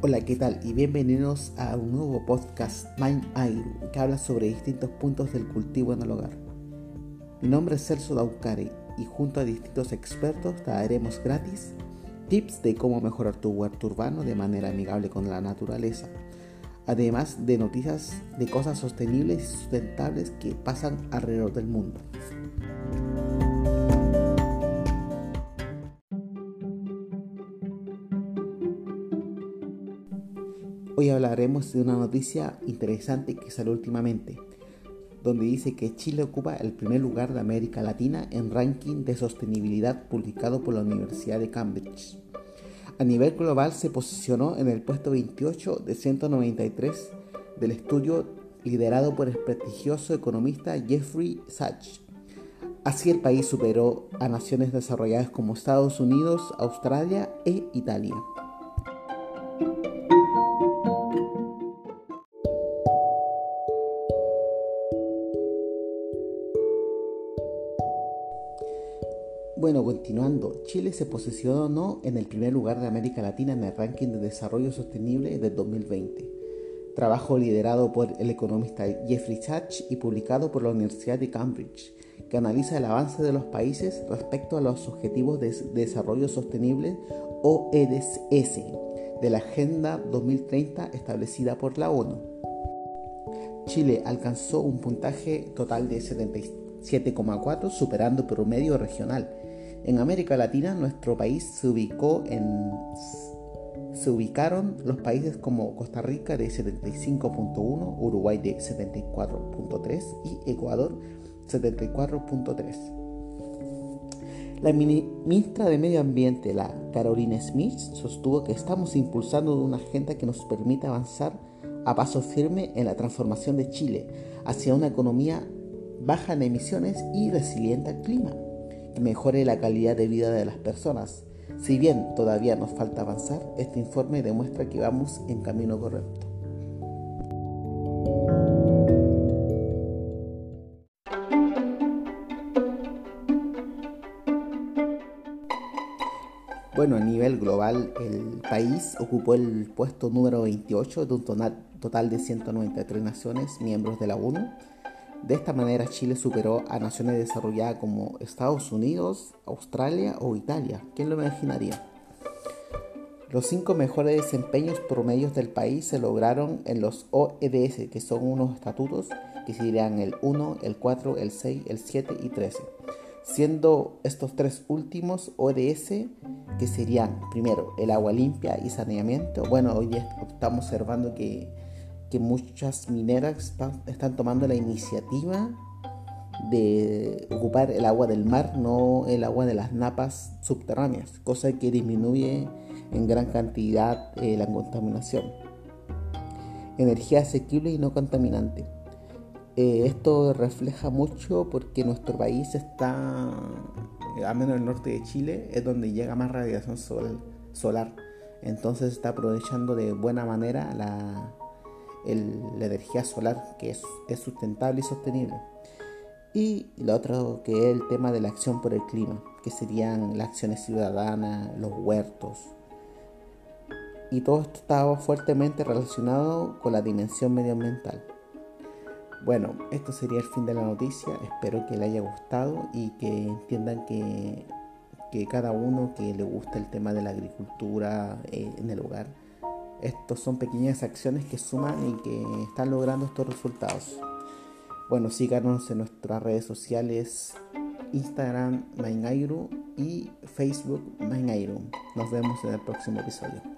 Hola, ¿qué tal? Y bienvenidos a un nuevo podcast Mind Airu que habla sobre distintos puntos del cultivo en el hogar. Mi nombre es Celso Daucare y junto a distintos expertos te daremos gratis tips de cómo mejorar tu huerto urbano de manera amigable con la naturaleza, además de noticias de cosas sostenibles y sustentables que pasan alrededor del mundo. Hoy hablaremos de una noticia interesante que salió últimamente, donde dice que Chile ocupa el primer lugar de América Latina en ranking de sostenibilidad publicado por la Universidad de Cambridge. A nivel global se posicionó en el puesto 28 de 193 del estudio liderado por el prestigioso economista Jeffrey Sachs. Así el país superó a naciones desarrolladas como Estados Unidos, Australia e Italia. Bueno, continuando, Chile se posicionó en el primer lugar de América Latina en el ranking de desarrollo sostenible del 2020. Trabajo liderado por el economista Jeffrey Sachs y publicado por la Universidad de Cambridge, que analiza el avance de los países respecto a los Objetivos de Desarrollo Sostenible o EDS de la Agenda 2030 establecida por la ONU. Chile alcanzó un puntaje total de 77,4 superando el promedio regional en América Latina, nuestro país se ubicó en se ubicaron los países como Costa Rica de 75.1, Uruguay de 74.3 y Ecuador 74.3. La ministra de Medio Ambiente, la Carolina Smith, sostuvo que estamos impulsando una agenda que nos permite avanzar a paso firme en la transformación de Chile hacia una economía baja en emisiones y resiliente al clima mejore la calidad de vida de las personas. Si bien todavía nos falta avanzar, este informe demuestra que vamos en camino correcto. Bueno, a nivel global, el país ocupó el puesto número 28 de un total de 193 naciones miembros de la ONU de esta manera Chile superó a naciones desarrolladas como Estados Unidos, Australia o Italia. ¿Quién lo imaginaría? Los cinco mejores desempeños promedios del país se lograron en los OEDS, que son unos estatutos que serían el 1, el 4, el 6, el 7 y 13. Siendo estos tres últimos ODS que serían primero el agua limpia y saneamiento. Bueno, hoy estamos observando que que muchas mineras están, tomando la iniciativa de ocupar el agua del mar, no el agua de las napas subterráneas, cosa que disminuye en gran cantidad eh, la contaminación. Energía asequible y no contaminante. Eh, esto refleja mucho porque nuestro país está, eh, al menos en el norte de Chile, es donde llega más radiación solar. Entonces está aprovechando de buena manera la, la energía solar que es, sustentable y sostenible. Y lo otro que es el tema de la acción por el clima, que serían las acciones ciudadanas, los huertos. Y todo esto estaba fuertemente relacionado con la dimensión medioambiental. Bueno, esto sería el fin de la noticia. Espero que le haya gustado y que entiendan que, que cada uno que le gusta el tema de la agricultura eh, en el hogar, estos son pequeñas acciones que suman y que están logrando estos resultados. Bueno, síganos en nuestras redes sociales Instagram Mainairu y Facebook Mainairu. Nos vemos en el próximo episodio.